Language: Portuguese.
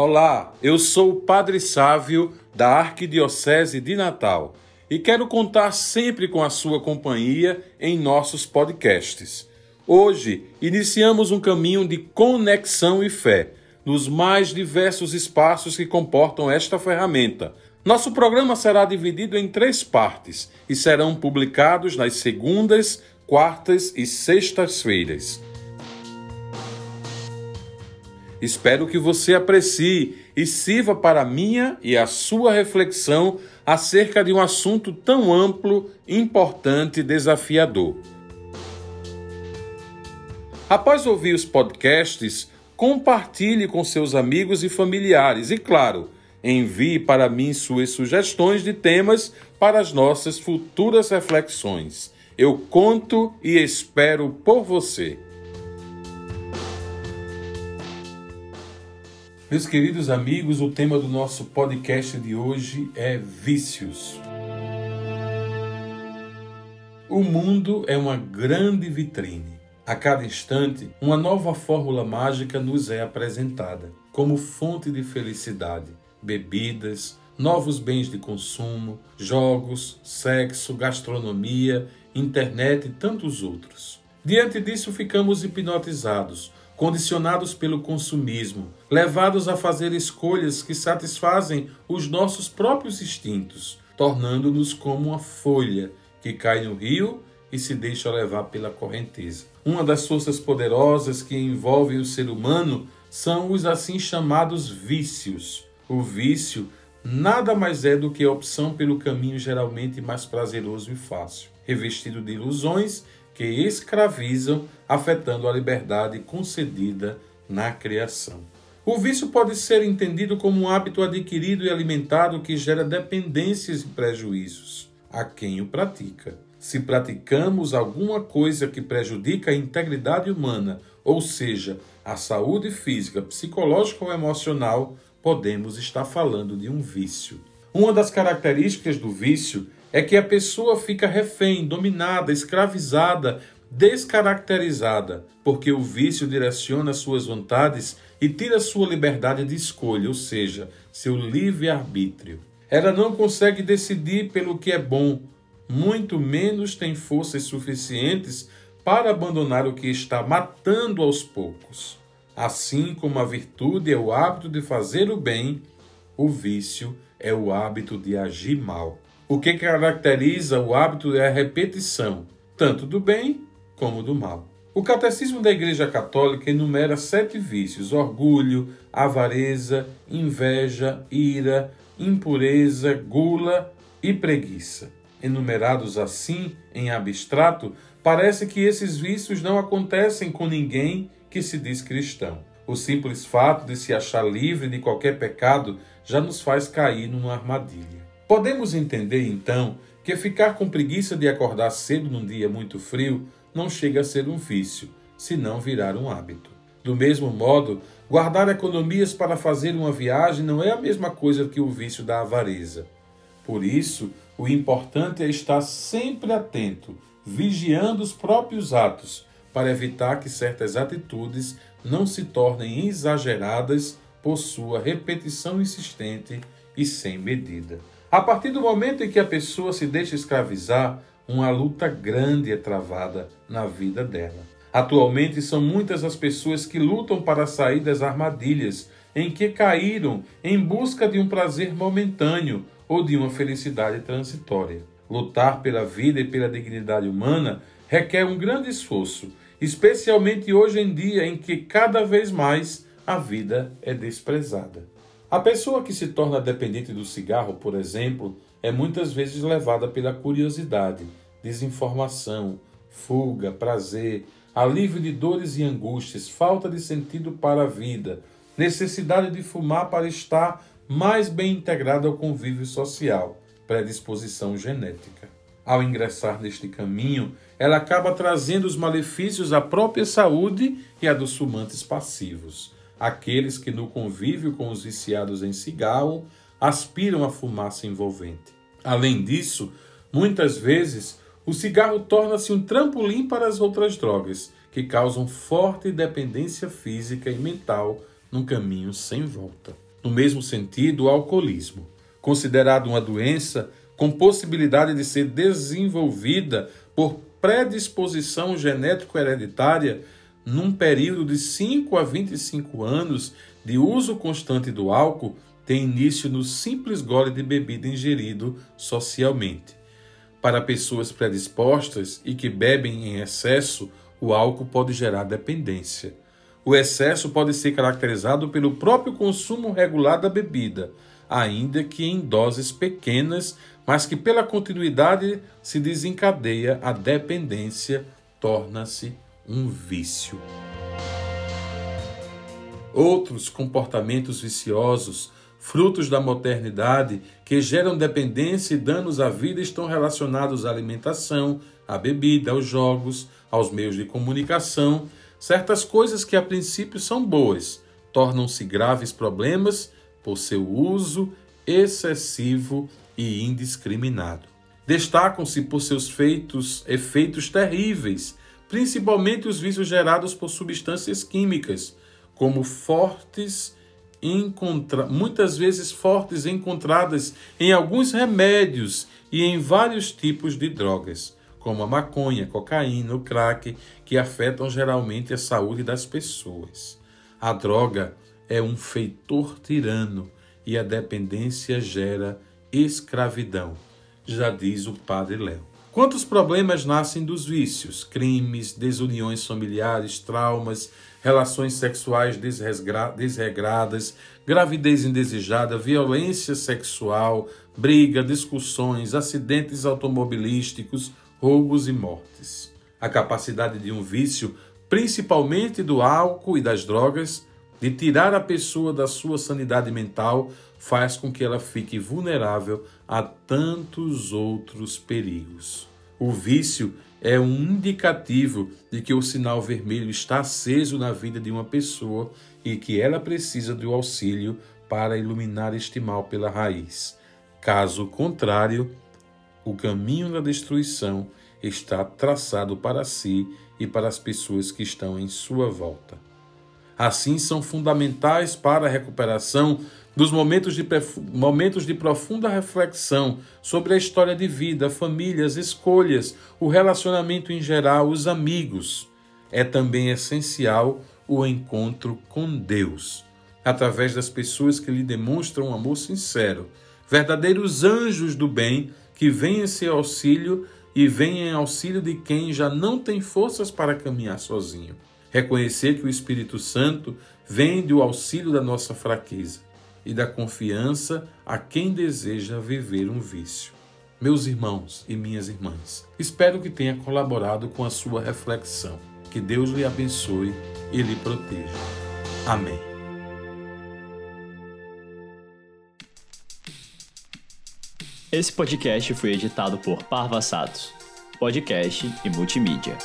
Olá, eu sou o Padre Sávio da Arquidiocese de Natal e quero contar sempre com a sua companhia em nossos podcasts. Hoje iniciamos um caminho de conexão e fé nos mais diversos espaços que comportam esta ferramenta. Nosso programa será dividido em três partes e serão publicados nas segundas, quartas e sextas-feiras. Espero que você aprecie e sirva para a minha e a sua reflexão acerca de um assunto tão amplo, importante e desafiador. Após ouvir os podcasts, compartilhe com seus amigos e familiares e, claro, envie para mim suas sugestões de temas para as nossas futuras reflexões. Eu conto e espero por você. Meus queridos amigos, o tema do nosso podcast de hoje é vícios. O mundo é uma grande vitrine. A cada instante, uma nova fórmula mágica nos é apresentada, como fonte de felicidade, bebidas, novos bens de consumo, jogos, sexo, gastronomia, internet e tantos outros. Diante disso, ficamos hipnotizados condicionados pelo consumismo, levados a fazer escolhas que satisfazem os nossos próprios instintos, tornando-nos como uma folha que cai no rio e se deixa levar pela correnteza. Uma das forças poderosas que envolvem o ser humano são os assim chamados vícios. O vício nada mais é do que a opção pelo caminho geralmente mais prazeroso e fácil, revestido de ilusões que escravizam, afetando a liberdade concedida na criação. O vício pode ser entendido como um hábito adquirido e alimentado que gera dependências e prejuízos a quem o pratica. Se praticamos alguma coisa que prejudica a integridade humana, ou seja, a saúde física, psicológica ou emocional, podemos estar falando de um vício. Uma das características do vício é que a pessoa fica refém, dominada, escravizada, descaracterizada, porque o vício direciona suas vontades e tira sua liberdade de escolha, ou seja, seu livre-arbítrio. Ela não consegue decidir pelo que é bom, muito menos tem forças suficientes para abandonar o que está matando aos poucos. Assim como a virtude é o hábito de fazer o bem, o vício é o hábito de agir mal. O que caracteriza o hábito é a repetição, tanto do bem como do mal. O Catecismo da Igreja Católica enumera sete vícios: orgulho, avareza, inveja, ira, impureza, gula e preguiça. Enumerados assim, em abstrato, parece que esses vícios não acontecem com ninguém que se diz cristão. O simples fato de se achar livre de qualquer pecado já nos faz cair numa armadilha. Podemos entender então que ficar com preguiça de acordar cedo num dia muito frio não chega a ser um vício, senão virar um hábito. Do mesmo modo, guardar economias para fazer uma viagem não é a mesma coisa que o vício da avareza. Por isso, o importante é estar sempre atento, vigiando os próprios atos, para evitar que certas atitudes não se tornem exageradas por sua repetição insistente e sem medida. A partir do momento em que a pessoa se deixa escravizar, uma luta grande é travada na vida dela. Atualmente são muitas as pessoas que lutam para sair das armadilhas em que caíram em busca de um prazer momentâneo ou de uma felicidade transitória. Lutar pela vida e pela dignidade humana requer um grande esforço, especialmente hoje em dia em que cada vez mais a vida é desprezada. A pessoa que se torna dependente do cigarro, por exemplo, é muitas vezes levada pela curiosidade, desinformação, fuga, prazer, alívio de dores e angústias, falta de sentido para a vida, necessidade de fumar para estar mais bem integrado ao convívio social, predisposição genética. Ao ingressar neste caminho, ela acaba trazendo os malefícios à própria saúde e a dos fumantes passivos aqueles que, no convívio com os viciados em cigarro, aspiram à fumaça envolvente. Além disso, muitas vezes o cigarro torna-se um trampolim para as outras drogas, que causam forte dependência física e mental num caminho sem volta. No mesmo sentido, o alcoolismo, considerado uma doença com possibilidade de ser desenvolvida por predisposição genético-hereditária num período de 5 a 25 anos de uso constante do álcool, tem início no simples gole de bebida ingerido socialmente. Para pessoas predispostas e que bebem em excesso, o álcool pode gerar dependência. O excesso pode ser caracterizado pelo próprio consumo regular da bebida, ainda que em doses pequenas, mas que pela continuidade se desencadeia a dependência, torna-se um vício. Outros comportamentos viciosos, frutos da modernidade, que geram dependência e danos à vida, estão relacionados à alimentação, à bebida, aos jogos, aos meios de comunicação. Certas coisas que a princípio são boas tornam-se graves problemas por seu uso excessivo e indiscriminado. Destacam-se por seus feitos, efeitos terríveis, principalmente os vícios gerados por substâncias químicas, como fortes encontra muitas vezes fortes encontradas em alguns remédios e em vários tipos de drogas, como a maconha, cocaína, o crack, que afetam geralmente a saúde das pessoas. A droga é um feitor tirano e a dependência gera escravidão, já diz o padre Léo. Quantos problemas nascem dos vícios? Crimes, desuniões familiares, traumas, relações sexuais desregradas, gravidez indesejada, violência sexual, briga, discussões, acidentes automobilísticos, roubos e mortes. A capacidade de um vício, principalmente do álcool e das drogas, de tirar a pessoa da sua sanidade mental, faz com que ela fique vulnerável a tantos outros perigos. O vício é um indicativo de que o sinal vermelho está aceso na vida de uma pessoa e que ela precisa do auxílio para iluminar este mal pela raiz. Caso contrário, o caminho da destruição está traçado para si e para as pessoas que estão em sua volta. Assim, são fundamentais para a recuperação dos momentos de, momentos de profunda reflexão sobre a história de vida, famílias, escolhas, o relacionamento em geral, os amigos. É também essencial o encontro com Deus, através das pessoas que lhe demonstram um amor sincero, verdadeiros anjos do bem que vêm em seu auxílio e vêm em auxílio de quem já não tem forças para caminhar sozinho. Reconhecer que o Espírito Santo vem do auxílio da nossa fraqueza e da confiança a quem deseja viver um vício. Meus irmãos e minhas irmãs, espero que tenha colaborado com a sua reflexão. Que Deus lhe abençoe e lhe proteja. Amém. Esse podcast foi editado por Parva Satos, podcast e multimídia.